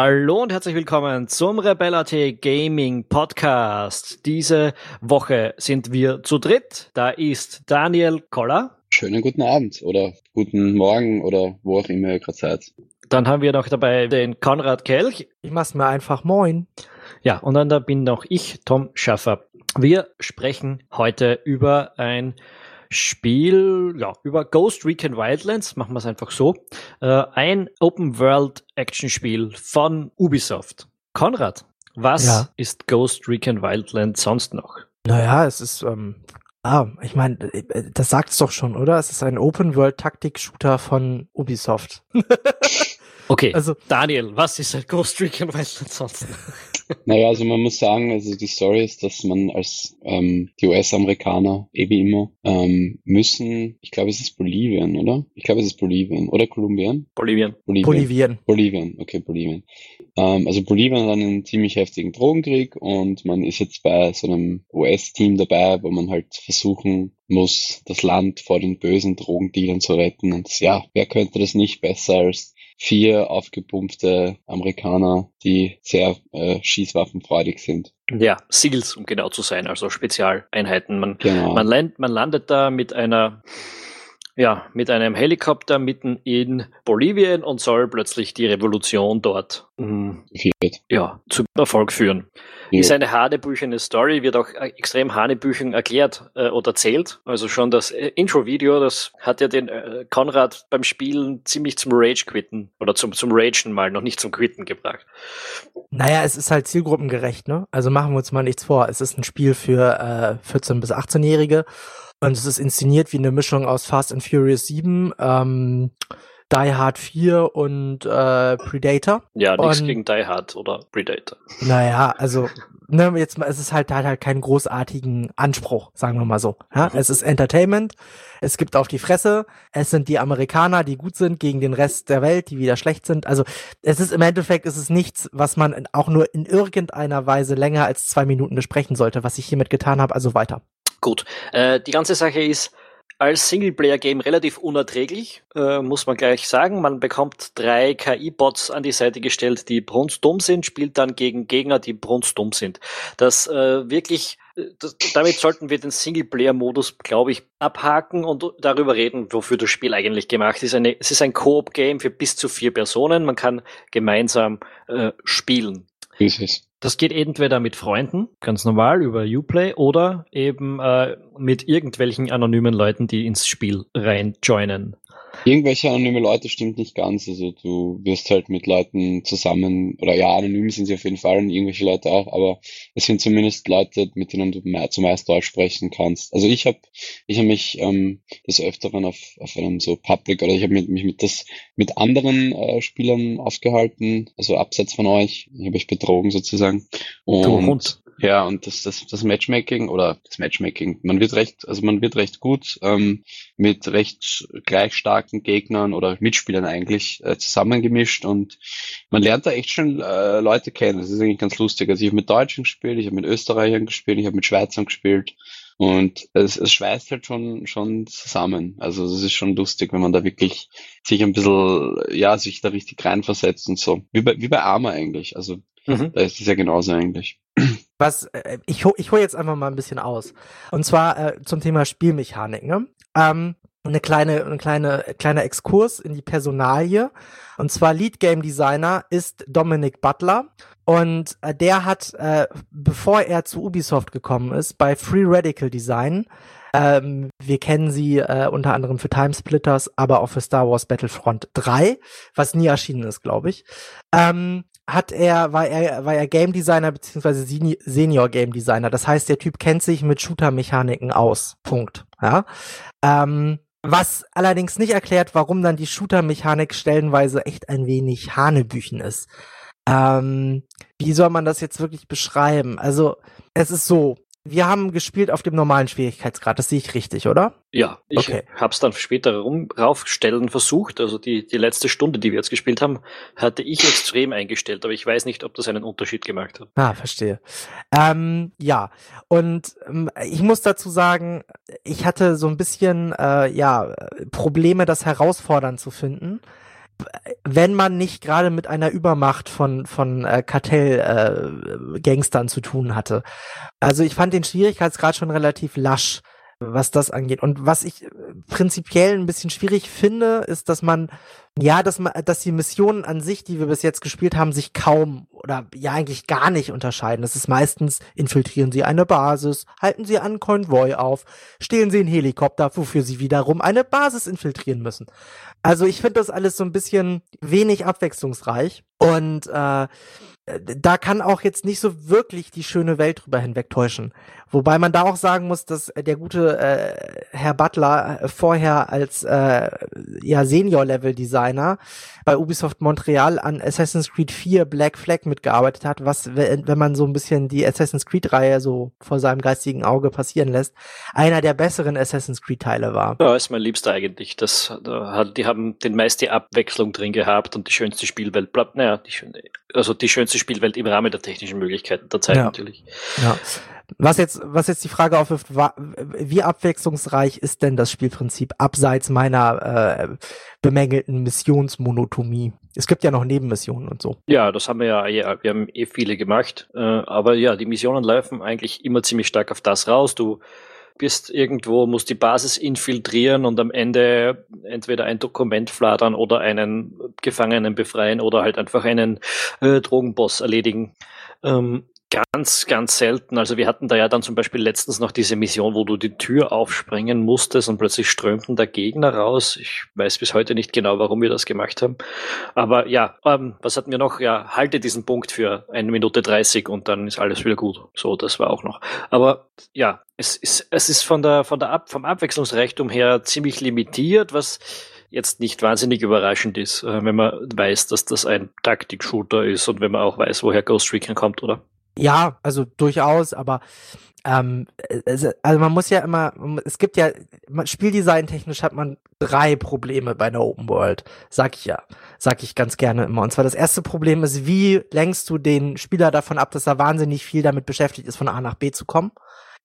Hallo und herzlich willkommen zum Rebella.at Gaming Podcast. Diese Woche sind wir zu dritt. Da ist Daniel Koller. Schönen guten Abend oder guten Morgen oder wo auch immer ihr gerade seid. Dann haben wir noch dabei den Konrad Kelch. Ich mach's mir einfach moin. Ja, und dann da bin noch ich, Tom Schaffer. Wir sprechen heute über ein Spiel, ja, über Ghost Recon Wildlands, machen wir es einfach so. Äh, ein Open World Action Spiel von Ubisoft. Konrad, was ja. ist Ghost Recon Wildlands sonst noch? Naja, es ist, ähm, ah, ich meine, äh, das sagt es doch schon, oder? Es ist ein Open World Taktik Shooter von Ubisoft. okay, also Daniel, was ist ein Ghost Recon Wildlands sonst? Naja, also man muss sagen, also die Story ist, dass man als ähm, die US-Amerikaner, eh wie immer, ähm, müssen, ich glaube es ist Bolivien, oder? Ich glaube es ist Bolivien. Oder Kolumbien? Bolivien. Bolivien. Bolivien, Bolivien. okay, Bolivien. Ähm, also Bolivien hat einen ziemlich heftigen Drogenkrieg und man ist jetzt bei so einem US-Team dabei, wo man halt versuchen muss, das Land vor den bösen Drogendealern zu retten. Und ja, wer könnte das nicht besser als vier aufgepumpte Amerikaner, die sehr äh, schießwaffenfreudig sind. Ja, SEALs, um genau zu sein, also Spezialeinheiten. Man, genau. man, land, man landet da mit einer ja, mit einem Helikopter mitten in Bolivien und soll plötzlich die Revolution dort mh, ja, zu Erfolg führen. Ja. Ist eine hanebüchene Story, wird auch extrem hanebüchen erklärt äh, oder erzählt. Also schon das äh, Intro-Video, das hat ja den äh, Konrad beim Spielen ziemlich zum Rage-Quitten oder zum, zum Ragen mal, noch nicht zum Quitten gebracht. Naja, es ist halt zielgruppengerecht, ne? Also machen wir uns mal nichts vor. Es ist ein Spiel für äh, 14- bis 18-Jährige und es ist inszeniert wie eine Mischung aus Fast and Furious 7, ähm, die Hard 4 und äh, Predator. Ja, nichts gegen Die Hard oder Predator. Naja, also ne, jetzt mal, es ist halt hat halt keinen großartigen Anspruch, sagen wir mal so. Ja? Es ist Entertainment, es gibt auf die Fresse, es sind die Amerikaner, die gut sind, gegen den Rest der Welt, die wieder schlecht sind. Also es ist im Endeffekt, es ist nichts, was man auch nur in irgendeiner Weise länger als zwei Minuten besprechen sollte, was ich hiermit getan habe, also weiter. Gut, äh, die ganze Sache ist als Singleplayer-Game relativ unerträglich, äh, muss man gleich sagen. Man bekommt drei KI-Bots an die Seite gestellt, die brunstdumm sind, spielt dann gegen Gegner, die brunstdumm sind. Das äh, wirklich, äh, das, damit sollten wir den Singleplayer-Modus, glaube ich, abhaken und darüber reden, wofür das Spiel eigentlich gemacht ist. Eine, es ist ein Koop-Game für bis zu vier Personen. Man kann gemeinsam äh, spielen. Das geht entweder mit Freunden, ganz normal über Uplay, oder eben äh, mit irgendwelchen anonymen Leuten, die ins Spiel rein joinen. Irgendwelche anonyme Leute stimmt nicht ganz. Also du wirst halt mit Leuten zusammen, oder ja, anonym sind sie auf jeden Fall und irgendwelche Leute auch, aber es sind zumindest Leute, mit denen du zumeist Deutsch sprechen kannst. Also ich habe ich hab mich ähm, des Öfteren auf, auf einem so Public oder ich habe mich mit das mit anderen äh, Spielern aufgehalten, also abseits von euch. Ich habe euch betrogen sozusagen. Und, du Hund. Ja, und das, das, das Matchmaking oder das Matchmaking, man wird recht, also man wird recht gut ähm, mit recht gleich starken Gegnern oder Mitspielern eigentlich äh, zusammengemischt und man lernt da echt schon äh, Leute kennen. Das ist eigentlich ganz lustig. Also ich habe mit Deutschen gespielt, ich habe mit Österreichern gespielt, ich habe mit Schweizern gespielt und es, es schweißt halt schon, schon zusammen. Also es ist schon lustig, wenn man da wirklich sich ein bisschen, ja, sich da richtig reinversetzt und so. Wie bei, wie bei Arma eigentlich. Also mhm. da ist es ja genauso eigentlich was äh, ich ich hole jetzt einfach mal ein bisschen aus. Und zwar äh, zum Thema Spielmechanik. Ne? Ähm, eine kleine, eine kleine, kleiner Exkurs in die Personalie. Und zwar Lead Game Designer ist Dominic Butler. Und äh, der hat, äh, bevor er zu Ubisoft gekommen ist, bei Free Radical Design, ähm, wir kennen sie äh, unter anderem für Timesplitters, aber auch für Star Wars Battlefront 3, was nie erschienen ist, glaube ich. Ähm, hat er, war er, war er Game Designer beziehungsweise Senior Game Designer. Das heißt, der Typ kennt sich mit Shooter-Mechaniken aus. Punkt. Ja. Ähm, was allerdings nicht erklärt, warum dann die Shooter-Mechanik stellenweise echt ein wenig Hanebüchen ist. Ähm, wie soll man das jetzt wirklich beschreiben? Also, es ist so, wir haben gespielt auf dem normalen Schwierigkeitsgrad, das sehe ich richtig, oder? Ja, ich okay. habe es dann später rum, raufstellen versucht. Also die, die letzte Stunde, die wir jetzt gespielt haben, hatte ich extrem eingestellt, aber ich weiß nicht, ob das einen Unterschied gemacht hat. Ah, verstehe. Ähm, ja, und ähm, ich muss dazu sagen, ich hatte so ein bisschen äh, ja Probleme, das herausfordernd zu finden. Wenn man nicht gerade mit einer Übermacht von von äh, Kartell-Gangstern äh, zu tun hatte. Also ich fand den Schwierigkeitsgrad schon relativ lasch was das angeht. Und was ich äh, prinzipiell ein bisschen schwierig finde, ist, dass man, ja, dass man, dass die Missionen an sich, die wir bis jetzt gespielt haben, sich kaum oder ja eigentlich gar nicht unterscheiden. Das ist meistens, infiltrieren sie eine Basis, halten sie einen Konvoi auf, stehlen sie einen Helikopter, wofür sie wiederum eine Basis infiltrieren müssen. Also ich finde das alles so ein bisschen wenig abwechslungsreich. Und äh, da kann auch jetzt nicht so wirklich die schöne Welt drüber hinwegtäuschen. Wobei man da auch sagen muss, dass der gute äh, Herr Butler vorher als äh, ja Senior-Level-Designer bei Ubisoft Montreal an Assassin's Creed 4 Black Flag mitgearbeitet hat, was, wenn man so ein bisschen die Assassin's Creed-Reihe so vor seinem geistigen Auge passieren lässt, einer der besseren Assassin's Creed-Teile war. Ja, ist mein Liebster eigentlich. Das, da die haben den meiste Abwechslung drin gehabt und die schönste Spielwelt bleibt, naja, die, also die schönste Spielwelt im Rahmen der technischen Möglichkeiten der Zeit ja. natürlich. Ja. Was jetzt, was jetzt die Frage aufwirft, wie abwechslungsreich ist denn das Spielprinzip abseits meiner äh, bemängelten Missionsmonotomie? Es gibt ja noch Nebenmissionen und so. Ja, das haben wir ja, ja wir haben eh viele gemacht. Äh, aber ja, die Missionen laufen eigentlich immer ziemlich stark auf das raus. Du bist irgendwo, musst die Basis infiltrieren und am Ende entweder ein Dokument fladern oder einen Gefangenen befreien oder halt einfach einen äh, Drogenboss erledigen. Ähm, Ganz, ganz selten. Also wir hatten da ja dann zum Beispiel letztens noch diese Mission, wo du die Tür aufspringen musstest und plötzlich strömten da Gegner raus. Ich weiß bis heute nicht genau, warum wir das gemacht haben. Aber ja, ähm, was hatten wir noch? Ja, halte diesen Punkt für eine Minute dreißig und dann ist alles wieder gut. So, das war auch noch. Aber ja, es ist, es ist von der, von der Ab, vom Abwechslungsreichtum her ziemlich limitiert, was jetzt nicht wahnsinnig überraschend ist, äh, wenn man weiß, dass das ein Taktik-Shooter ist und wenn man auch weiß, woher Ghost Recon kommt, oder? Ja, also durchaus, aber ähm, also man muss ja immer, es gibt ja, Spieldesign technisch hat man drei Probleme bei einer Open World, sag ich ja, sag ich ganz gerne immer. Und zwar das erste Problem ist, wie lenkst du den Spieler davon ab, dass er wahnsinnig viel damit beschäftigt ist, von A nach B zu kommen?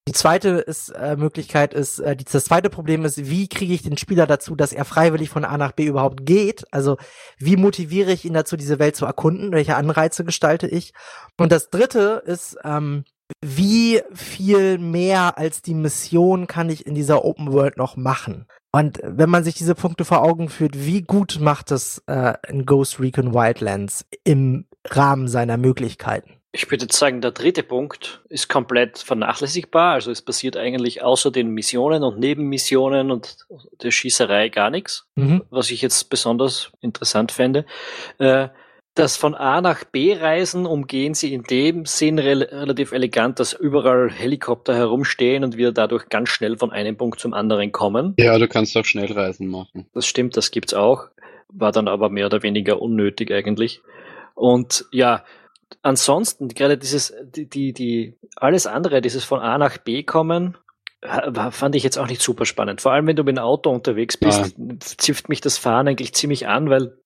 Die zweite ist, äh, Möglichkeit ist, äh, die, das zweite Problem ist, wie kriege ich den Spieler dazu, dass er freiwillig von A nach B überhaupt geht? Also wie motiviere ich ihn dazu, diese Welt zu erkunden? Welche Anreize gestalte ich? Und das dritte ist, ähm, wie viel mehr als die Mission kann ich in dieser Open World noch machen? Und wenn man sich diese Punkte vor Augen führt, wie gut macht es äh, in Ghost Recon Wildlands im Rahmen seiner Möglichkeiten? Ich würde jetzt sagen, der dritte Punkt ist komplett vernachlässigbar. Also es passiert eigentlich außer den Missionen und Nebenmissionen und der Schießerei gar nichts, mhm. was ich jetzt besonders interessant fände. Äh, das von A nach B reisen umgehen sie in dem Sinn re relativ elegant, dass überall Helikopter herumstehen und wir dadurch ganz schnell von einem Punkt zum anderen kommen. Ja, du kannst auch Schnellreisen machen. Das stimmt, das gibt's auch. War dann aber mehr oder weniger unnötig eigentlich. Und ja, ansonsten, gerade dieses, die, die, die, alles andere, dieses von A nach B kommen, fand ich jetzt auch nicht super spannend. Vor allem, wenn du mit dem Auto unterwegs bist, ja. zifft mich das Fahren eigentlich ziemlich an, weil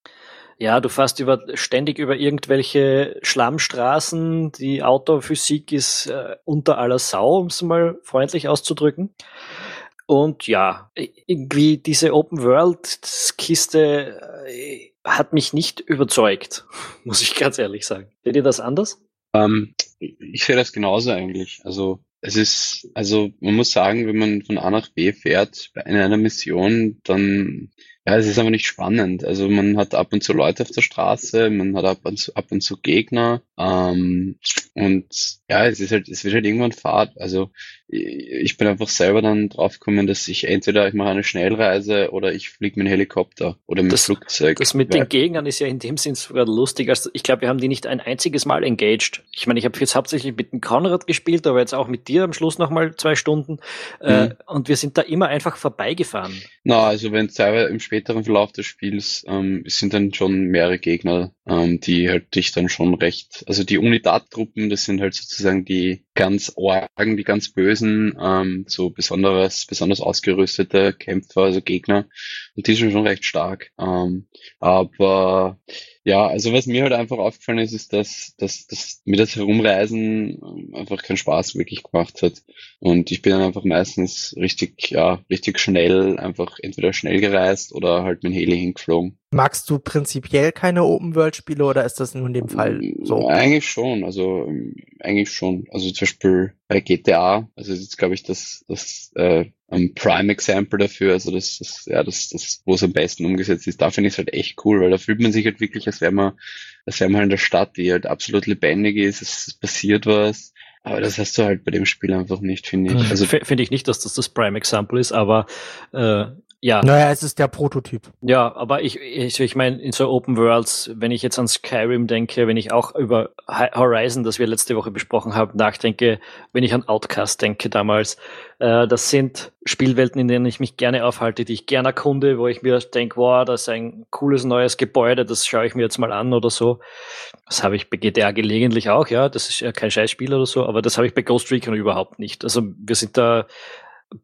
ja, du fährst über, ständig über irgendwelche Schlammstraßen. Die Autophysik ist äh, unter aller Sau, um es mal freundlich auszudrücken. Und ja, irgendwie diese Open World Kiste äh, hat mich nicht überzeugt, muss ich ganz ehrlich sagen. Seht ihr das anders? Ähm, ich sehe das genauso eigentlich. Also es ist, also man muss sagen, wenn man von A nach B fährt bei einer Mission, dann ja, es ist aber nicht spannend. Also man hat ab und zu Leute auf der Straße, man hat ab und zu, ab und zu Gegner. Ähm, und ja, es ist halt, es wird halt irgendwann Fahrt. Also ich bin einfach selber dann draufgekommen, dass ich entweder ich mache eine Schnellreise oder ich fliege mit dem Helikopter oder mit das, dem Flugzeug. Das mit den Gegnern ist ja in dem Sinn sogar lustig. Also ich glaube, wir haben die nicht ein einziges Mal engaged. Ich meine, ich habe jetzt hauptsächlich mit dem Konrad gespielt, aber jetzt auch mit dir am Schluss nochmal zwei Stunden. Äh, mhm. und wir sind da immer einfach vorbeigefahren. Na, also wenn teilweise im späteren Verlauf des Spiels ähm, sind dann schon mehrere Gegner, ähm, die halt dich dann schon recht, also die Unitat-Gruppen, das sind halt sozusagen die ganz Orgen, die ganz bösen, ähm, so besonderes, besonders ausgerüstete Kämpfer, also Gegner. Und die ist schon recht stark. Ähm, aber ja, also was mir halt einfach aufgefallen ist, ist, dass, dass, dass mir das Herumreisen einfach keinen Spaß wirklich gemacht hat. Und ich bin dann einfach meistens richtig, ja, richtig schnell, einfach entweder schnell gereist oder halt mit dem Heli hingeflogen. Magst du prinzipiell keine Open-World-Spiele oder ist das nur in dem Fall so? Eigentlich schon, also eigentlich schon. Also zum Beispiel bei GTA, also jetzt glaube ich das, das äh, ein Prime Example dafür, also das, das ja, das, das, wo es am besten umgesetzt ist, da finde ich es halt echt cool, weil da fühlt man sich halt wirklich, als wäre man, als wäre man halt in der Stadt, die halt absolut lebendig ist, es passiert was. Aber das hast du halt bei dem Spiel einfach nicht, finde ich. Also finde ich nicht, dass das das Prime Example ist, aber äh, ja. Naja, es ist der Prototyp. Ja, aber ich, ich, ich meine, in so Open Worlds, wenn ich jetzt an Skyrim denke, wenn ich auch über Horizon, das wir letzte Woche besprochen haben, nachdenke, wenn ich an Outcast denke damals, äh, das sind Spielwelten, in denen ich mich gerne aufhalte, die ich gerne erkunde, wo ich mir denke, wow, das ist ein cooles neues Gebäude, das schaue ich mir jetzt mal an oder so. Das habe ich bei GTA gelegentlich auch, ja, das ist ja kein Scheißspiel oder so, aber das habe ich bei Ghost Recon überhaupt nicht. Also wir sind da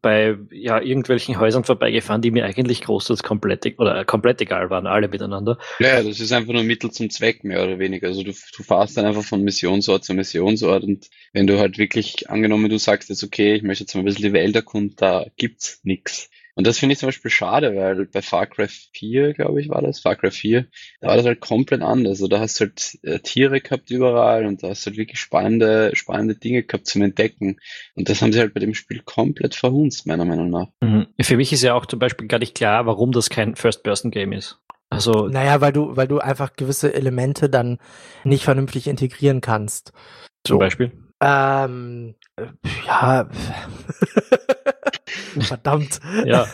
bei ja, irgendwelchen Häusern vorbeigefahren, die mir eigentlich großteils komplett, oder komplett egal waren, alle miteinander. Ja, das ist einfach nur Mittel zum Zweck, mehr oder weniger. Also du, du fahrst dann einfach von Missionsort zu Missionsort und wenn du halt wirklich, angenommen, du sagst jetzt, okay, ich möchte jetzt mal ein bisschen die Welt erkunden, da gibt's nix. Und das finde ich zum Beispiel schade, weil bei Far Cry 4, glaube ich, war das, Far Cry 4, da war das halt komplett anders. Also da hast du halt äh, Tiere gehabt überall und da hast du halt wirklich spannende, spannende Dinge gehabt zum Entdecken. Und das haben sie halt bei dem Spiel komplett verhunzt, meiner Meinung nach. Mhm. Für mich ist ja auch zum Beispiel gar nicht klar, warum das kein First-Person-Game ist. Also naja, weil du, weil du einfach gewisse Elemente dann nicht vernünftig integrieren kannst. Zum so. Beispiel? Ähm, ja. Verdammt. Ja.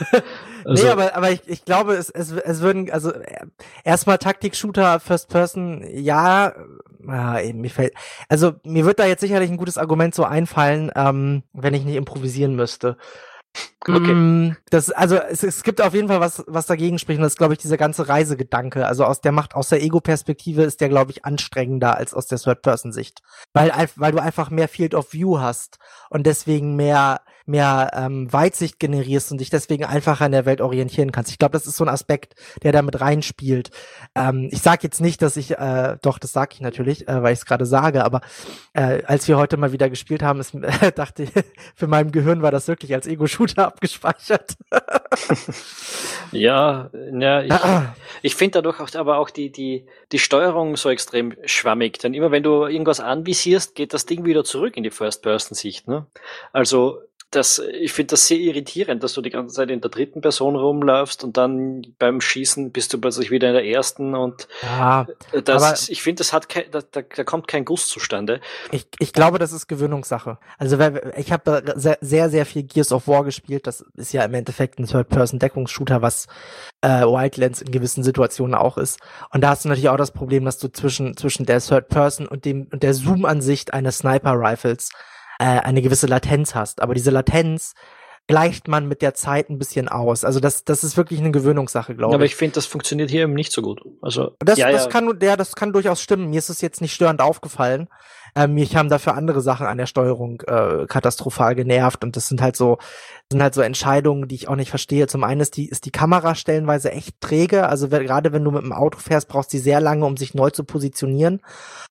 Also, nee, aber, aber ich, ich glaube, es, es, es würden, also erstmal Taktik-Shooter, First Person, ja, ja, eben, mir fällt, also mir wird da jetzt sicherlich ein gutes Argument so einfallen, ähm, wenn ich nicht improvisieren müsste. Okay. Mm, das, also es, es gibt auf jeden Fall was, was dagegen spricht, und das ist, glaube ich, dieser ganze Reisegedanke. Also aus der Macht, aus der Ego-Perspektive ist der, glaube ich, anstrengender als aus der Third-Person-Sicht. Weil, weil du einfach mehr Field of View hast und deswegen mehr, mehr ähm, Weitsicht generierst und dich deswegen einfacher in der Welt orientieren kannst. Ich glaube, das ist so ein Aspekt, der damit reinspielt. Ähm, ich sage jetzt nicht, dass ich, äh, doch, das sage ich natürlich, äh, weil ich es gerade sage, aber äh, als wir heute mal wieder gespielt haben, ist, äh, dachte ich, für mein Gehirn war das wirklich als Ego-Shooter abgespeichert. ja, ja, ich, ich finde dadurch auch, aber auch die, die, die Steuerung so extrem schwammig. Denn immer wenn du irgendwas anvisierst, geht das Ding wieder zurück in die First-Person-Sicht. Ne? Also das, ich finde das sehr irritierend, dass du die ganze Zeit in der dritten Person rumläufst und dann beim Schießen bist du plötzlich wieder in der ersten und ja, das, ich finde, das hat kein, da, da, da kommt kein Guss zustande. Ich, ich glaube, das ist Gewöhnungssache. Also ich habe sehr, sehr, sehr viel Gears of War gespielt. Das ist ja im Endeffekt ein Third-Person-Deckungsshooter, was äh, Wildlands in gewissen Situationen auch ist. Und da hast du natürlich auch das Problem, dass du zwischen zwischen der Third-Person und dem und der Zoom-Ansicht eines Sniper-Rifles äh, eine gewisse Latenz hast. Aber diese Latenz gleicht man mit der Zeit ein bisschen aus. Also das, das ist wirklich eine Gewöhnungssache, glaube ich. Aber ich finde, das funktioniert hier eben nicht so gut. Also das, ja, das ja. kann, ja, das kann durchaus stimmen. Mir ist es jetzt nicht störend aufgefallen. Ähm, mich haben dafür andere Sachen an der Steuerung äh, katastrophal genervt und das sind halt so sind halt so Entscheidungen, die ich auch nicht verstehe. Zum einen ist die ist die Kamera stellenweise echt träge, also gerade wenn du mit dem Auto fährst, brauchst du sehr lange, um sich neu zu positionieren.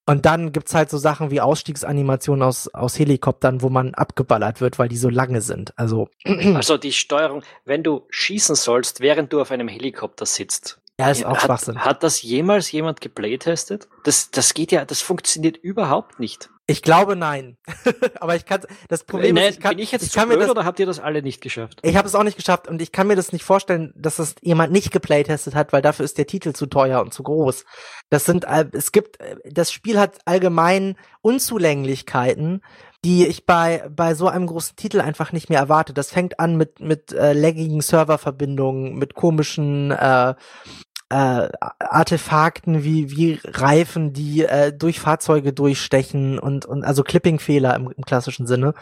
Und dann gibt's halt so Sachen wie Ausstiegsanimationen aus aus Helikoptern, wo man abgeballert wird, weil die so lange sind. Also also die Steuerung, wenn du schießen sollst, während du auf einem Helikopter sitzt, ja, ist auch hat, Schwachsinn. Hat das jemals jemand geplaytestet? Das, das geht ja, das funktioniert überhaupt nicht. Ich glaube nein. Aber ich kann das Problem nee, ist, ich kann, bin ich jetzt ich kann mir das, oder habt ihr das alle nicht geschafft? Ich habe es auch nicht geschafft und ich kann mir das nicht vorstellen, dass das jemand nicht geplaytestet hat, weil dafür ist der Titel zu teuer und zu groß. Das sind es gibt das Spiel hat allgemein Unzulänglichkeiten, die ich bei bei so einem großen Titel einfach nicht mehr erwarte. Das fängt an mit mit äh, laggigen Serververbindungen, mit komischen äh, äh, Artefakten wie wie Reifen, die äh, durch Fahrzeuge durchstechen und und also Clipping-Fehler im, im klassischen Sinne.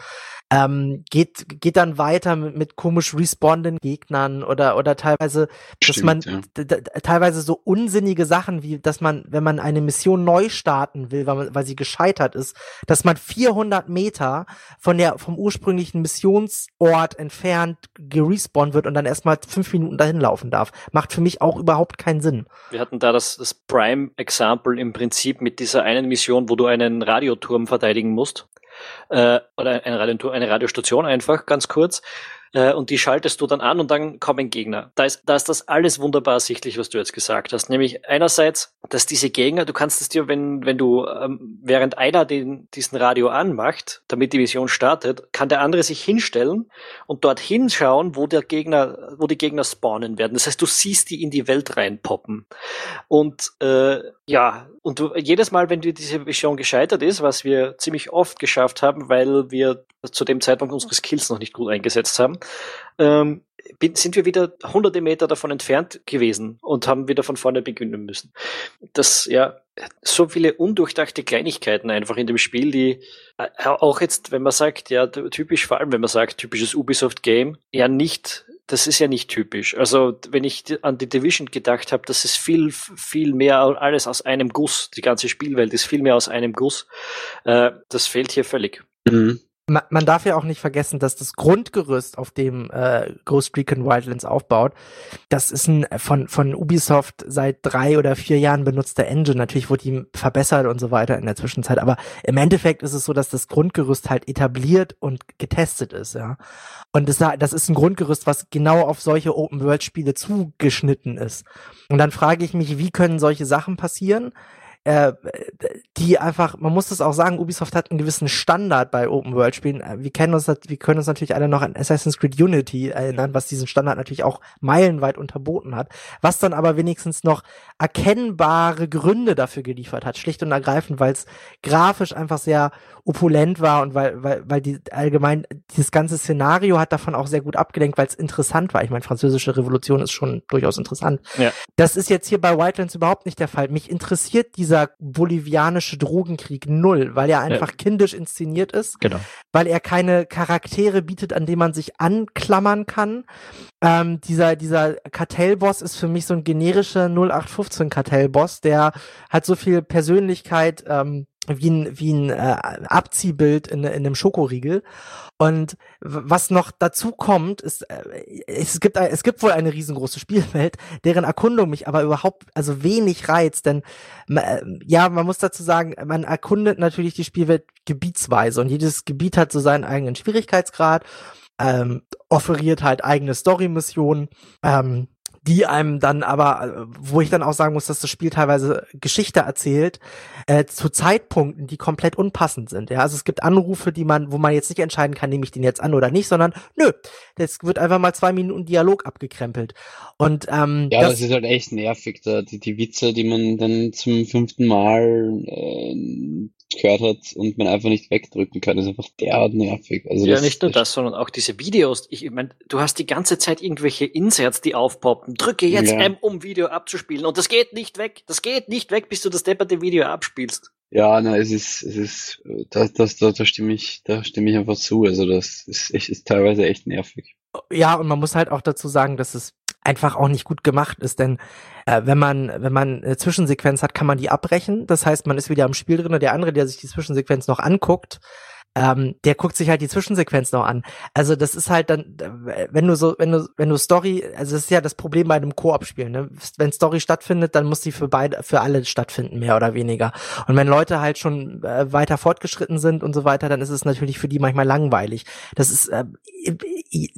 Ähm, geht, geht dann weiter mit, mit komisch respondenden Gegnern oder, oder teilweise, Stimmt, dass man ja. teilweise so unsinnige Sachen wie, dass man, wenn man eine Mission neu starten will, weil, man, weil sie gescheitert ist, dass man 400 Meter von der, vom ursprünglichen Missionsort entfernt gerespawnt wird und dann erstmal fünf Minuten dahin laufen darf. Macht für mich auch überhaupt keinen Sinn. Wir hatten da das, das Prime-Example im Prinzip mit dieser einen Mission, wo du einen Radioturm verteidigen musst. Äh, oder eine, Radio, eine Radiostation einfach, ganz kurz äh, und die schaltest du dann an und dann kommen Gegner. Da ist, da ist das alles wunderbar ersichtlich, was du jetzt gesagt hast. Nämlich einerseits, dass diese Gegner, du kannst es dir, wenn, wenn du ähm, während einer den, diesen Radio anmacht, damit die Mission startet, kann der andere sich hinstellen und dort hinschauen, wo der Gegner, wo die Gegner spawnen werden. Das heißt, du siehst die in die Welt reinpoppen. Und äh, ja, und du, jedes Mal, wenn diese Mission gescheitert ist, was wir ziemlich oft geschafft haben, weil wir zu dem Zeitpunkt unsere Skills noch nicht gut eingesetzt haben, ähm, sind wir wieder hunderte Meter davon entfernt gewesen und haben wieder von vorne beginnen müssen. Das, ja, so viele undurchdachte Kleinigkeiten einfach in dem Spiel, die äh, auch jetzt, wenn man sagt, ja, typisch, vor allem wenn man sagt, typisches Ubisoft-Game, ja nicht, das ist ja nicht typisch. Also, wenn ich an die Division gedacht habe, das ist viel, viel mehr alles aus einem Guss. Die ganze Spielwelt ist viel mehr aus einem Guss. Äh, das fehlt hier völlig. Mhm man, man darf ja auch nicht vergessen, dass das Grundgerüst, auf dem äh, Ghost Recon Wildlands aufbaut, das ist ein von, von Ubisoft seit drei oder vier Jahren benutzter Engine. Natürlich wurde die verbessert und so weiter in der Zwischenzeit, aber im Endeffekt ist es so, dass das Grundgerüst halt etabliert und getestet ist, ja. Und das, das ist ein Grundgerüst, was genau auf solche Open-World-Spiele zugeschnitten ist. Und dann frage ich mich, wie können solche Sachen passieren? Äh, die einfach, man muss das auch sagen, Ubisoft hat einen gewissen Standard bei Open World Spielen. Äh, wir kennen uns, wir können uns natürlich alle noch an Assassin's Creed Unity erinnern, was diesen Standard natürlich auch meilenweit unterboten hat, was dann aber wenigstens noch erkennbare Gründe dafür geliefert hat, schlicht und ergreifend, weil es grafisch einfach sehr opulent war und weil, weil, weil die allgemein, dieses ganze Szenario hat davon auch sehr gut abgelenkt, weil es interessant war. Ich meine, französische Revolution ist schon durchaus interessant. Ja. Das ist jetzt hier bei Wildlands überhaupt nicht der Fall. Mich interessiert dieser dieser bolivianische Drogenkrieg null, weil er einfach ja. kindisch inszeniert ist, genau. weil er keine Charaktere bietet, an denen man sich anklammern kann. Ähm, dieser, dieser Kartellboss ist für mich so ein generischer 0815 Kartellboss, der hat so viel Persönlichkeit, ähm, wie ein, wie ein äh, Abziehbild in, in einem Schokoriegel. Und was noch dazu kommt, ist, äh, es gibt, es gibt wohl eine riesengroße Spielwelt, deren Erkundung mich aber überhaupt, also wenig reizt, denn äh, ja, man muss dazu sagen, man erkundet natürlich die Spielwelt gebietsweise und jedes Gebiet hat so seinen eigenen Schwierigkeitsgrad, ähm, offeriert halt eigene Story-Missionen, ähm, die einem dann aber, wo ich dann auch sagen muss, dass das Spiel teilweise Geschichte erzählt, äh, zu Zeitpunkten, die komplett unpassend sind. Ja, also es gibt Anrufe, die man, wo man jetzt nicht entscheiden kann, nehme ich den jetzt an oder nicht, sondern nö, das wird einfach mal zwei Minuten Dialog abgekrempelt. Und ähm, ja, das, das ist halt echt nervig, da die, die Witze, die man dann zum fünften Mal äh, gehört hat und man einfach nicht wegdrücken kann, ist einfach derart nervig. Also ja, nicht nur das, sondern auch diese Videos. Ich meine, du hast die ganze Zeit irgendwelche Inserts, die aufpoppen. Drücke jetzt ja. M, um Video abzuspielen. Und das geht nicht weg. Das geht nicht weg, bis du das depperte Video abspielst. Ja, na, es ist, es ist, das, das, da, da stimme ich, da stimme ich einfach zu. Also das ist, echt, ist teilweise echt nervig. Ja, und man muss halt auch dazu sagen, dass es einfach auch nicht gut gemacht ist, denn äh, wenn man wenn man eine Zwischensequenz hat, kann man die abbrechen. Das heißt, man ist wieder am Spiel drin und der andere, der sich die Zwischensequenz noch anguckt, ähm, der guckt sich halt die Zwischensequenz noch an. Also das ist halt dann, wenn du so, wenn du, wenn du Story, also das ist ja das Problem bei einem Koop-Spiel, ne? Wenn Story stattfindet, dann muss die für beide, für alle stattfinden, mehr oder weniger. Und wenn Leute halt schon äh, weiter fortgeschritten sind und so weiter, dann ist es natürlich für die manchmal langweilig. Das ist, äh,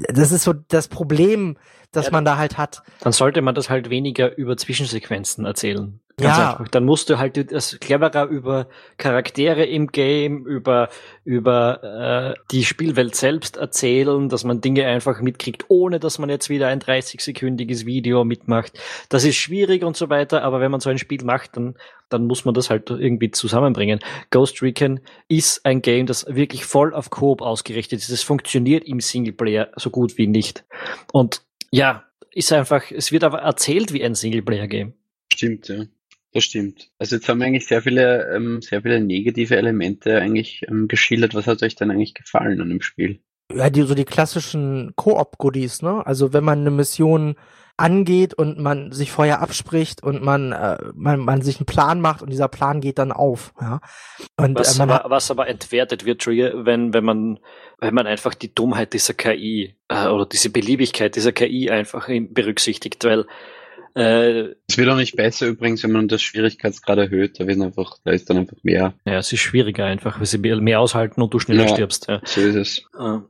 das ist so das Problem, das ja, man da halt hat. Dann sollte man das halt weniger über Zwischensequenzen erzählen. Ganz ja. einfach. Dann musst du halt das cleverer über Charaktere im Game, über, über äh, die Spielwelt selbst erzählen, dass man Dinge einfach mitkriegt, ohne dass man jetzt wieder ein 30-sekündiges Video mitmacht. Das ist schwierig und so weiter, aber wenn man so ein Spiel macht, dann, dann muss man das halt irgendwie zusammenbringen. Ghost Recon ist ein Game, das wirklich voll auf Coop ausgerichtet ist. Es funktioniert im Singleplayer so gut wie nicht. Und ja, ist einfach, es wird aber erzählt wie ein Singleplayer-Game. Stimmt, ja. Das stimmt. Also jetzt haben wir eigentlich sehr viele, ähm, sehr viele negative Elemente eigentlich ähm, geschildert. Was hat euch denn eigentlich gefallen an dem Spiel? ja, die, so die klassischen Koop-Goodies, ne? Also wenn man eine Mission angeht und man sich vorher abspricht und man, äh, man, man sich einen Plan macht und dieser Plan geht dann auf. Ja? Und, was, äh, aber, was aber entwertet wird, wenn, wenn man, wenn man einfach die Dummheit dieser KI äh, oder diese Beliebigkeit dieser KI einfach berücksichtigt, weil äh, es wird auch nicht besser übrigens, wenn man das Schwierigkeitsgrad erhöht. Da, wird einfach, da ist dann einfach mehr. Ja, es ist schwieriger einfach, weil sie mehr aushalten und du schneller ja, stirbst. Ja. So ist es.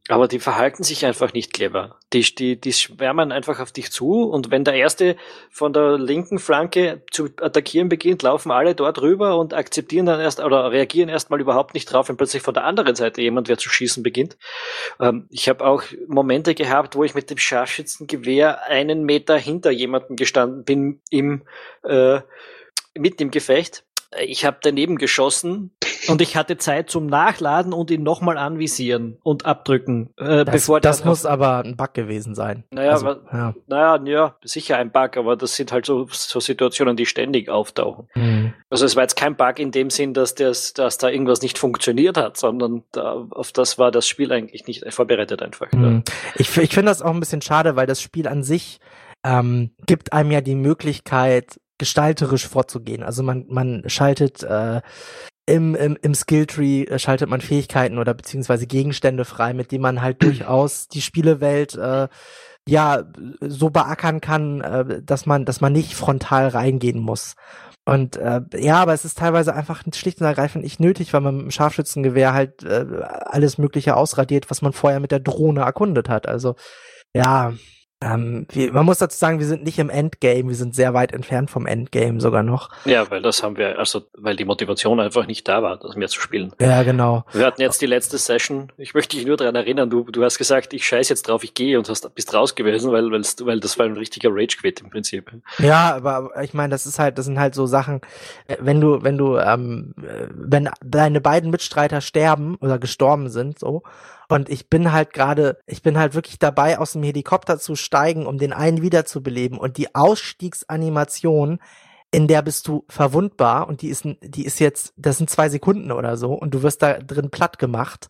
Aber die verhalten sich einfach nicht clever. Die, die, die schwärmen einfach auf dich zu und wenn der Erste von der linken Flanke zu attackieren beginnt, laufen alle dort rüber und akzeptieren dann erst oder reagieren erstmal überhaupt nicht drauf, wenn plötzlich von der anderen Seite jemand wer zu schießen beginnt. Ähm, ich habe auch Momente gehabt, wo ich mit dem Scharfschützengewehr einen Meter hinter jemanden gestanden bin im, äh, mitten im Gefecht. Ich habe daneben geschossen und ich hatte Zeit zum Nachladen und ihn nochmal anvisieren und abdrücken. Äh, das bevor das muss aber ein Bug gewesen sein. Naja, also, ja. naja, ja, sicher ein Bug, aber das sind halt so, so Situationen, die ständig auftauchen. Mhm. Also es war jetzt kein Bug in dem Sinn, dass, das, dass da irgendwas nicht funktioniert hat, sondern da, auf das war das Spiel eigentlich nicht vorbereitet einfach. Mhm. Ja. Ich, ich finde das auch ein bisschen schade, weil das Spiel an sich ähm, gibt einem ja die Möglichkeit, gestalterisch vorzugehen. Also man, man schaltet äh, im, im, im Skilltree äh, schaltet man Fähigkeiten oder beziehungsweise Gegenstände frei, mit denen man halt durchaus die Spielewelt äh, ja so beackern kann, äh, dass man, dass man nicht frontal reingehen muss. Und äh, ja, aber es ist teilweise einfach schlicht und ergreifend nicht nötig, weil man mit dem Scharfschützengewehr halt äh, alles Mögliche ausradiert, was man vorher mit der Drohne erkundet hat. Also ja, ähm, wir, man muss dazu sagen, wir sind nicht im Endgame, wir sind sehr weit entfernt vom Endgame sogar noch. Ja, weil das haben wir, also weil die Motivation einfach nicht da war, das mehr zu spielen. Ja, genau. Wir hatten jetzt die letzte Session. Ich möchte dich nur daran erinnern, du, du hast gesagt, ich scheiß jetzt drauf, ich gehe und hast bist raus gewesen, weil, weil, weil das war ein richtiger Rage Quit im Prinzip. Ja, aber ich meine, das ist halt, das sind halt so Sachen, äh, wenn du, wenn du, ähm, äh, wenn deine beiden Mitstreiter sterben oder gestorben sind, so, und ich bin halt gerade, ich bin halt wirklich dabei, aus dem Helikopter zu steigen, um den einen wiederzubeleben. Und die Ausstiegsanimation, in der bist du verwundbar und die ist, die ist jetzt, das sind zwei Sekunden oder so und du wirst da drin platt gemacht.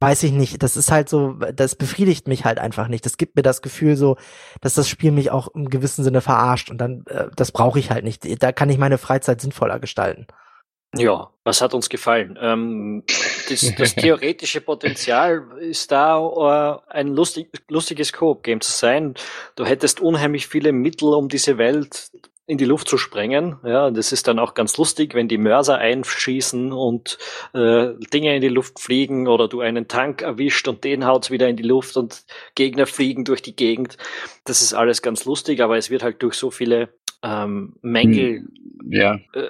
Weiß ich nicht. Das ist halt so, das befriedigt mich halt einfach nicht. Das gibt mir das Gefühl so, dass das Spiel mich auch im gewissen Sinne verarscht und dann, äh, das brauche ich halt nicht. Da kann ich meine Freizeit sinnvoller gestalten. Ja, was hat uns gefallen? Ähm, das, das theoretische Potenzial ist da, uh, ein lustig, lustiges Coop-Game zu sein. Du hättest unheimlich viele Mittel, um diese Welt in die Luft zu sprengen. Ja, das ist dann auch ganz lustig, wenn die Mörser einschießen und äh, Dinge in die Luft fliegen oder du einen Tank erwischt und den haut's wieder in die Luft und Gegner fliegen durch die Gegend. Das ist alles ganz lustig, aber es wird halt durch so viele ähm, Mängel hm, ja. äh,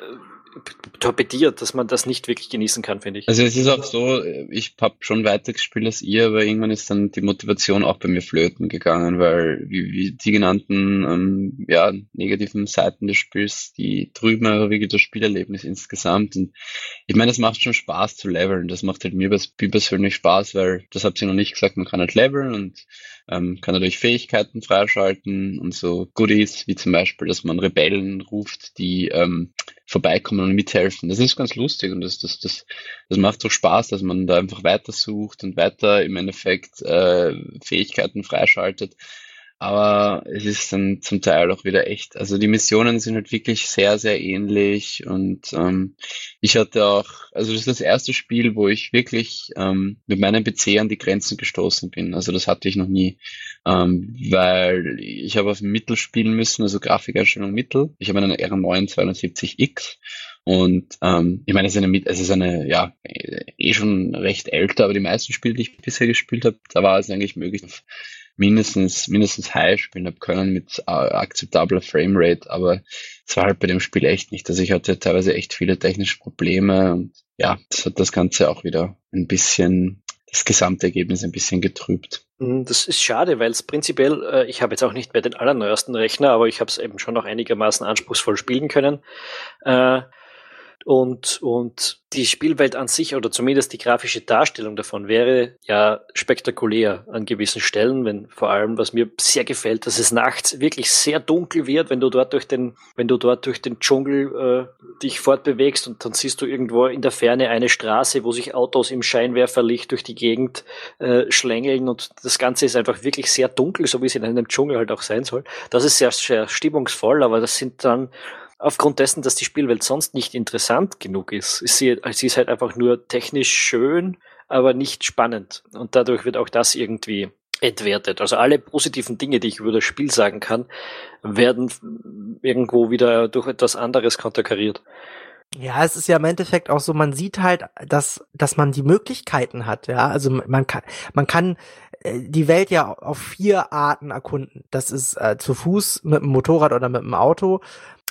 torpediert, dass man das nicht wirklich genießen kann, finde ich. Also es ist auch so, ich habe schon weitergespielt als ihr, aber irgendwann ist dann die Motivation auch bei mir flöten gegangen, weil wie, wie die genannten ähm, ja, negativen Seiten des Spiels, die trüben aber wirklich das Spielerlebnis insgesamt. Und ich meine, es macht schon Spaß zu leveln. Das macht halt mir persönlich Spaß, weil das habt ihr noch nicht gesagt, man kann halt leveln und ähm, kann natürlich Fähigkeiten freischalten und so Goodies, wie zum Beispiel, dass man Rebellen ruft, die ähm, vorbeikommen und mithelfen. Das ist ganz lustig und das, das, das, das macht so Spaß, dass man da einfach weiter sucht und weiter im Endeffekt äh, Fähigkeiten freischaltet. Aber es ist dann zum Teil auch wieder echt. Also die Missionen sind halt wirklich sehr, sehr ähnlich. Und ähm, ich hatte auch, also das ist das erste Spiel, wo ich wirklich ähm, mit meinem PC an die Grenzen gestoßen bin. Also das hatte ich noch nie. Ähm, weil ich habe auf Mittel spielen müssen, also Grafikeinstellung Mittel. Ich habe einen R9 270X. Und ähm, ich meine, es ist eine, es ist eine, ja, eh schon recht älter, aber die meisten Spiele, die ich bisher gespielt habe, da war es eigentlich möglich, mindestens, mindestens High spielen habe können mit äh, akzeptabler Framerate, aber es war halt bei dem Spiel echt nicht. Also ich hatte teilweise echt viele technische Probleme und ja, das hat das Ganze auch wieder ein bisschen, das Gesamtergebnis ein bisschen getrübt. Mhm, das ist schade, weil es prinzipiell, äh, ich habe jetzt auch nicht mehr den allerneuesten Rechner, aber ich habe es eben schon noch einigermaßen anspruchsvoll spielen können. Äh, und, und die Spielwelt an sich oder zumindest die grafische Darstellung davon wäre ja spektakulär an gewissen Stellen, wenn vor allem, was mir sehr gefällt, dass es nachts wirklich sehr dunkel wird, wenn du dort durch den, wenn du dort durch den Dschungel äh, dich fortbewegst und dann siehst du irgendwo in der Ferne eine Straße, wo sich Autos im Scheinwerferlicht durch die Gegend äh, schlängeln und das Ganze ist einfach wirklich sehr dunkel, so wie es in einem Dschungel halt auch sein soll. Das ist sehr, sehr stimmungsvoll, aber das sind dann aufgrund dessen, dass die Spielwelt sonst nicht interessant genug ist. Sie, sie ist halt einfach nur technisch schön, aber nicht spannend. Und dadurch wird auch das irgendwie entwertet. Also alle positiven Dinge, die ich über das Spiel sagen kann, werden irgendwo wieder durch etwas anderes konterkariert. Ja, es ist ja im Endeffekt auch so, man sieht halt, dass, dass man die Möglichkeiten hat, ja. Also man kann, man kann äh, die Welt ja auf vier Arten erkunden. Das ist äh, zu Fuß, mit dem Motorrad oder mit dem Auto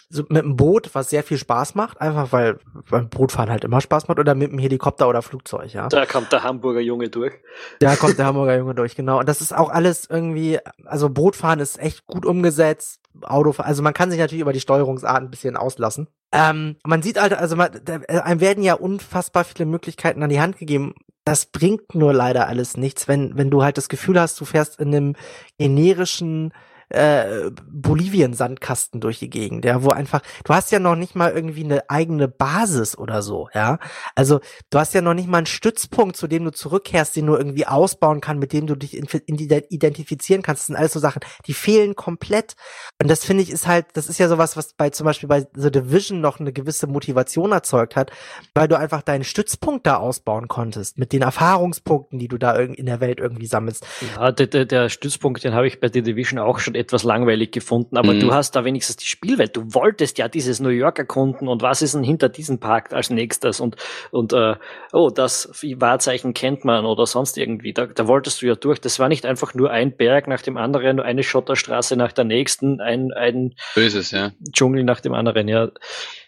so mit dem Boot, was sehr viel Spaß macht, einfach weil beim Bootfahren halt immer Spaß macht, oder mit dem Helikopter oder Flugzeug, ja. Da kommt der Hamburger Junge durch. Da kommt der Hamburger Junge durch, genau. Und das ist auch alles irgendwie, also Bootfahren ist echt gut umgesetzt, Autofahren, also man kann sich natürlich über die Steuerungsarten ein bisschen auslassen. Ähm, man sieht halt, also man, da, einem werden ja unfassbar viele Möglichkeiten an die Hand gegeben. Das bringt nur leider alles nichts, wenn, wenn du halt das Gefühl hast, du fährst in einem generischen äh, Bolivien-Sandkasten durch die Gegend, ja, wo einfach, du hast ja noch nicht mal irgendwie eine eigene Basis oder so, ja. Also du hast ja noch nicht mal einen Stützpunkt, zu dem du zurückkehrst, den du irgendwie ausbauen kannst, mit dem du dich identifizieren kannst. Das sind alles so Sachen, die fehlen komplett. Und das finde ich ist halt, das ist ja sowas, was bei zum Beispiel bei The Division noch eine gewisse Motivation erzeugt hat, weil du einfach deinen Stützpunkt da ausbauen konntest, mit den Erfahrungspunkten, die du da in der Welt irgendwie sammelst. Ja, der, der Stützpunkt, den habe ich bei The Division auch schon etwas langweilig gefunden, aber mhm. du hast da wenigstens die Spielwelt. Du wolltest ja dieses New York erkunden und was ist denn hinter diesem Park als nächstes und, und äh, oh, das Wahrzeichen kennt man oder sonst irgendwie. Da, da wolltest du ja durch. Das war nicht einfach nur ein Berg nach dem anderen, eine Schotterstraße nach der nächsten, ein, ein Böses, ja. Dschungel nach dem anderen, ja.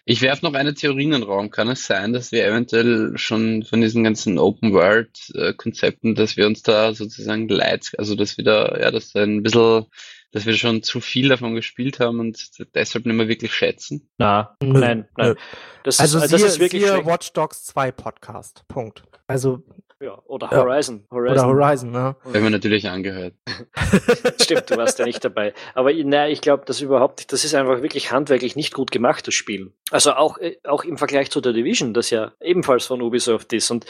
Ich werfe noch eine Theorie in den Raum. Kann es sein, dass wir eventuell schon von diesen ganzen Open World äh, Konzepten, dass wir uns da sozusagen leid, also dass wir da, ja, dass da ein bisschen dass wir schon zu viel davon gespielt haben und deshalb nicht mehr wirklich schätzen? Na, nein, nein. Das also ist, siehe, das ist wirklich siehe Watch Dogs 2 Podcast. Punkt. Also ja, oder Horizon. Ja. Horizon. Oder Horizon, ne? Wenn man natürlich angehört. Stimmt, du warst ja nicht dabei. Aber naja, ich glaube, das überhaupt nicht, das ist einfach wirklich handwerklich nicht gut gemacht, das Spiel. Also auch, äh, auch im Vergleich zu der Division, das ja ebenfalls von Ubisoft ist und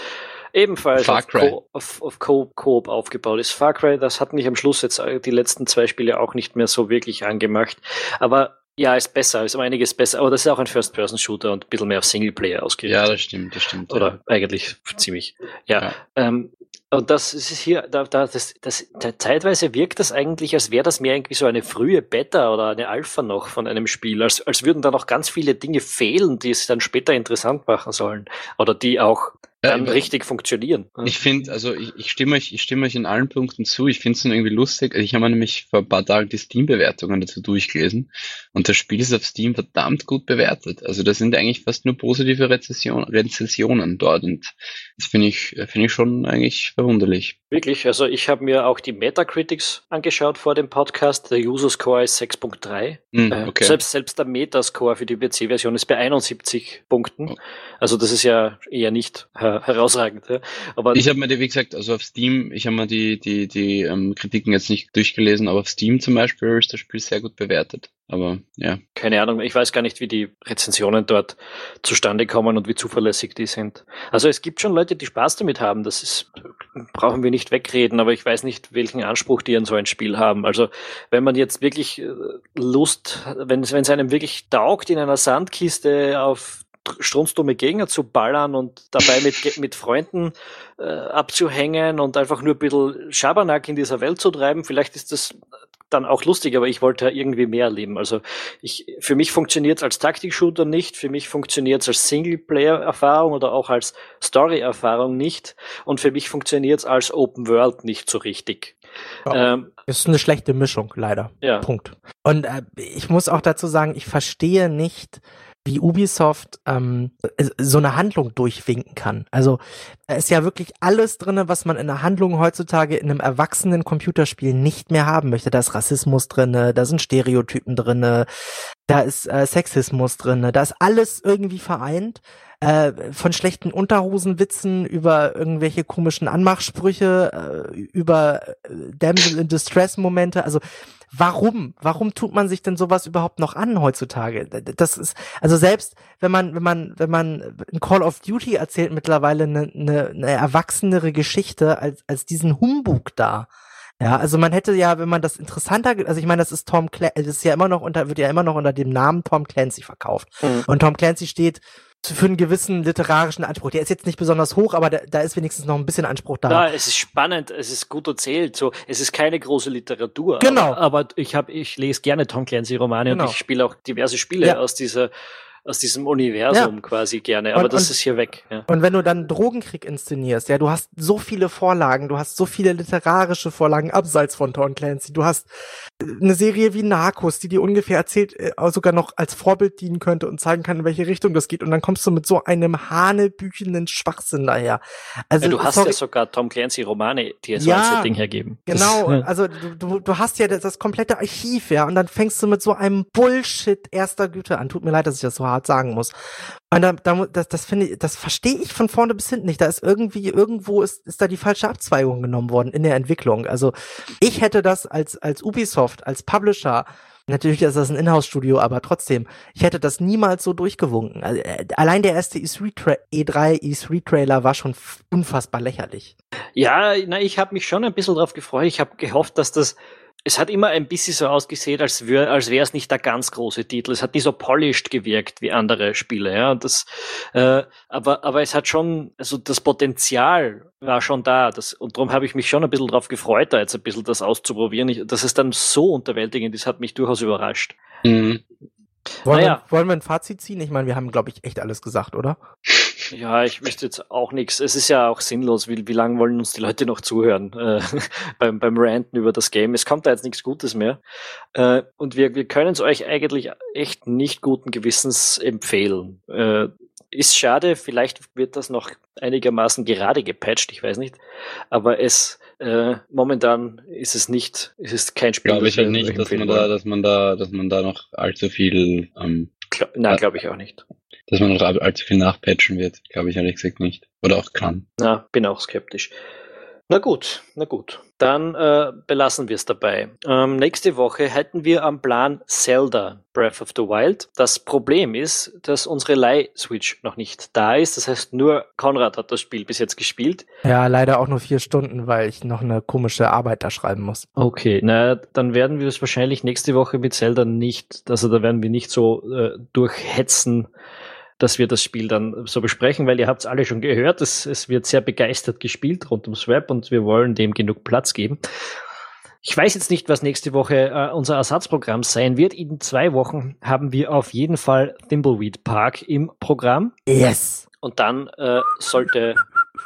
ebenfalls Far Cry. auf, Co auf, auf Co Coop aufgebaut ist. Far Cry, das hat mich am Schluss jetzt äh, die letzten zwei Spiele auch nicht mehr so wirklich angemacht. Aber ja, ist besser, ist um einiges besser, aber das ist auch ein First-Person-Shooter und ein bisschen mehr auf Singleplayer ausgerichtet. Ja, das stimmt, das stimmt. Oder ja. eigentlich ziemlich. Ja. ja. Ähm, und das ist hier, da, da, das, das, da, zeitweise wirkt das eigentlich, als wäre das mehr irgendwie so eine frühe Beta oder eine Alpha noch von einem Spiel, als, als würden da noch ganz viele Dinge fehlen, die es dann später interessant machen sollen. Oder die auch dann ja, richtig funktionieren. Ich finde, also ich, ich stimme euch, ich stimme euch in allen Punkten zu. Ich finde es dann irgendwie lustig. Also ich habe mir nämlich vor ein paar Tagen die Steam-Bewertungen dazu durchgelesen und das Spiel ist auf Steam verdammt gut bewertet. Also da sind eigentlich fast nur positive Rezession, Rezensionen dort und das finde ich, finde ich schon eigentlich verwunderlich. Wirklich, also ich habe mir auch die Metacritics angeschaut vor dem Podcast. Der User Score ist 6.3. Mm, hm, okay. selbst, selbst der Metascore für die PC-Version ist bei 71 Punkten. Oh. Also das ist ja eher nicht äh, herausragend. Ja. Aber ich habe mir, wie gesagt, also auf Steam, ich habe mir die, die, die ähm, Kritiken jetzt nicht durchgelesen, aber auf Steam zum Beispiel ist das Spiel sehr gut bewertet. Aber ja. Keine Ahnung, ich weiß gar nicht, wie die Rezensionen dort zustande kommen und wie zuverlässig die sind. Also es gibt schon Leute, die Spaß damit haben, das ist, brauchen wir nicht wegreden, aber ich weiß nicht, welchen Anspruch die an so ein Spiel haben. Also wenn man jetzt wirklich äh, Lust, wenn es einem wirklich taugt, in einer Sandkiste auf strunzdumme Gegner zu ballern und dabei mit, mit Freunden äh, abzuhängen und einfach nur ein bisschen Schabernack in dieser Welt zu treiben, vielleicht ist das dann auch lustig, aber ich wollte irgendwie mehr erleben. Also ich, für mich funktioniert es als Taktik-Shooter nicht, für mich funktioniert es als Singleplayer-Erfahrung oder auch als Story-Erfahrung nicht und für mich funktioniert es als Open World nicht so richtig. Ja, ähm, ist eine schlechte Mischung, leider. Ja. Punkt. Und äh, ich muss auch dazu sagen, ich verstehe nicht, wie Ubisoft ähm, so eine Handlung durchwinken kann. Also da ist ja wirklich alles drinne, was man in einer Handlung heutzutage in einem erwachsenen Computerspiel nicht mehr haben möchte. Da ist Rassismus drinne, da sind Stereotypen drinne, da ist äh, Sexismus drin, da ist alles irgendwie vereint. Äh, von schlechten Unterhosenwitzen über irgendwelche komischen Anmachsprüche, äh, über äh, Damsel in Distress Momente, also warum? Warum tut man sich denn sowas überhaupt noch an heutzutage? Das ist, also selbst wenn man, wenn man, wenn man in Call of Duty erzählt mittlerweile eine, eine, eine erwachsenere Geschichte als, als diesen Humbug da. Ja, also man hätte ja, wenn man das interessanter, also ich meine, das ist Tom Clancy, das ist ja immer noch unter, wird ja immer noch unter dem Namen Tom Clancy verkauft. Mhm. Und Tom Clancy steht für einen gewissen literarischen Anspruch. Der ist jetzt nicht besonders hoch, aber da, da ist wenigstens noch ein bisschen Anspruch da. Ja, es ist spannend, es ist gut erzählt. So, es ist keine große Literatur. Genau. Aber, aber ich habe, ich lese gerne Tom Clancy Romane genau. und ich spiele auch diverse Spiele ja. aus dieser aus diesem Universum ja. quasi gerne, aber und, das und, ist hier weg. Ja. Und wenn du dann Drogenkrieg inszenierst, ja, du hast so viele Vorlagen, du hast so viele literarische Vorlagen abseits von Tom Clancy, du hast äh, eine Serie wie Narcos, die dir ungefähr erzählt, äh, sogar noch als Vorbild dienen könnte und zeigen kann, in welche Richtung das geht und dann kommst du mit so einem hanebüchenden Schwachsinn daher. Also ja, du hast sorry, ja sogar Tom Clancy Romane, die so ja, ein Ding hergeben. Genau, also du, du, du hast ja das, das komplette Archiv, ja, und dann fängst du mit so einem Bullshit erster Güte an. Tut mir leid, dass ich das so hart sagen muss. Und da, da, das, das finde ich, das verstehe ich von vorne bis hinten nicht. Da ist irgendwie, irgendwo ist, ist da die falsche Abzweigung genommen worden in der Entwicklung. Also ich hätte das als, als Ubisoft, als Publisher, Natürlich ist das ein Inhouse-Studio, aber trotzdem, ich hätte das niemals so durchgewunken. Also, äh, allein der erste E3, E3 E3-Trailer war schon unfassbar lächerlich. Ja, na, ich habe mich schon ein bisschen drauf gefreut. Ich habe gehofft, dass das es hat immer ein bisschen so ausgesehen, als wäre als wäre es nicht der ganz große Titel. Es hat nicht so polished gewirkt wie andere Spiele, ja. Und das, äh, aber aber es hat schon, also das Potenzial war schon da. Das, und darum habe ich mich schon ein bisschen drauf gefreut, da jetzt ein bisschen das auszuprobieren. Ich, dass es dann so unterwältigend ist, hat mich durchaus überrascht. Mhm. Wollen, naja. wir, wollen wir ein Fazit ziehen? Ich meine, wir haben, glaube ich, echt alles gesagt, oder? Ja, ich wüsste jetzt auch nichts. Es ist ja auch sinnlos. Wie, wie lange wollen uns die Leute noch zuhören äh, beim, beim Ranten über das Game? Es kommt da jetzt nichts Gutes mehr. Äh, und wir, wir können es euch eigentlich echt nicht guten Gewissens empfehlen. Äh, ist schade, vielleicht wird das noch einigermaßen gerade gepatcht, ich weiß nicht. Aber es äh, momentan ist es nicht, ist es kein Spiel. Glaube ich halt nicht, dass man da, dass man da, dass man da noch allzu viel ähm, Glaub, nein, glaube ich auch nicht dass man noch allzu viel nachpatchen wird. Glaube ich ehrlich gesagt nicht. Oder auch kann. Na, bin auch skeptisch. Na gut, na gut. Dann äh, belassen wir es dabei. Ähm, nächste Woche hätten wir am Plan Zelda Breath of the Wild. Das Problem ist, dass unsere Leih-Switch noch nicht da ist. Das heißt, nur Konrad hat das Spiel bis jetzt gespielt. Ja, leider auch nur vier Stunden, weil ich noch eine komische Arbeit da schreiben muss. Okay, na, dann werden wir es wahrscheinlich nächste Woche mit Zelda nicht, also da werden wir nicht so äh, durchhetzen dass wir das Spiel dann so besprechen, weil ihr habt es alle schon gehört, es, es wird sehr begeistert gespielt rund ums Web und wir wollen dem genug Platz geben. Ich weiß jetzt nicht, was nächste Woche äh, unser Ersatzprogramm sein wird. In zwei Wochen haben wir auf jeden Fall Thimbleweed Park im Programm. Yes. Und dann äh, sollte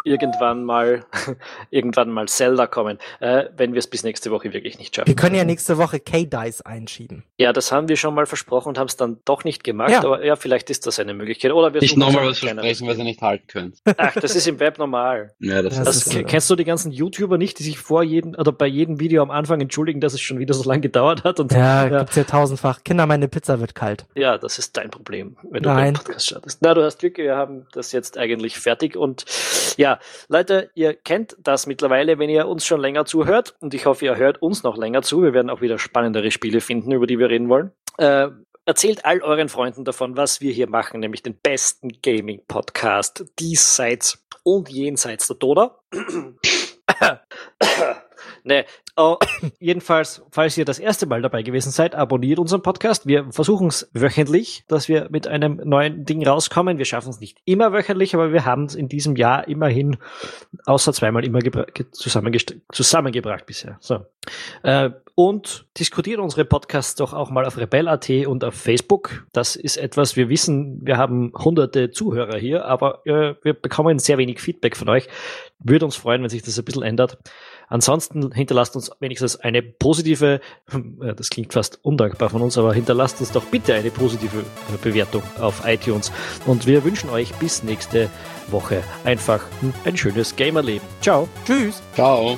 irgendwann mal, irgendwann mal Zelda kommen, äh, wenn wir es bis nächste Woche wirklich nicht schaffen. Wir können ja nächste Woche K-Dice einschieben. Ja, das haben wir schon mal versprochen und haben es dann doch nicht gemacht, ja. aber ja, vielleicht ist das eine Möglichkeit. Oder wir nicht nochmal was versprechen, was ihr nicht halten könnt. Ach, das ist im Web normal. Ja, das, das ist, ist Kennst du die ganzen YouTuber nicht, die sich vor jedem, oder bei jedem Video am Anfang entschuldigen, dass es schon wieder so lange gedauert hat? Und, ja, ja, gibt's ja tausendfach. Kinder, meine Pizza wird kalt. Ja, das ist dein Problem, wenn du Nein. den Podcast startest. Na, du hast Glück, wir haben das jetzt eigentlich fertig und ja, Leute, ihr kennt das mittlerweile, wenn ihr uns schon länger zuhört und ich hoffe, ihr hört uns noch länger zu. Wir werden auch wieder spannendere Spiele finden, über die wir reden wollen. Äh, erzählt all euren Freunden davon, was wir hier machen, nämlich den besten Gaming-Podcast diesseits und jenseits der Doda. Ne, Oh, jedenfalls, falls ihr das erste Mal dabei gewesen seid, abonniert unseren Podcast. Wir versuchen es wöchentlich, dass wir mit einem neuen Ding rauskommen. Wir schaffen es nicht immer wöchentlich, aber wir haben es in diesem Jahr immerhin außer zweimal immer zusammengebracht bisher. So. Äh, und diskutiert unsere Podcasts doch auch mal auf Rebell.at und auf Facebook. Das ist etwas, wir wissen, wir haben hunderte Zuhörer hier, aber äh, wir bekommen sehr wenig Feedback von euch. Würde uns freuen, wenn sich das ein bisschen ändert. Ansonsten hinterlasst uns wenigstens eine positive, äh, das klingt fast undankbar von uns, aber hinterlasst uns doch bitte eine positive äh, Bewertung auf iTunes. Und wir wünschen euch bis nächste Woche einfach ein schönes Gamerleben. Ciao. Tschüss. Ciao.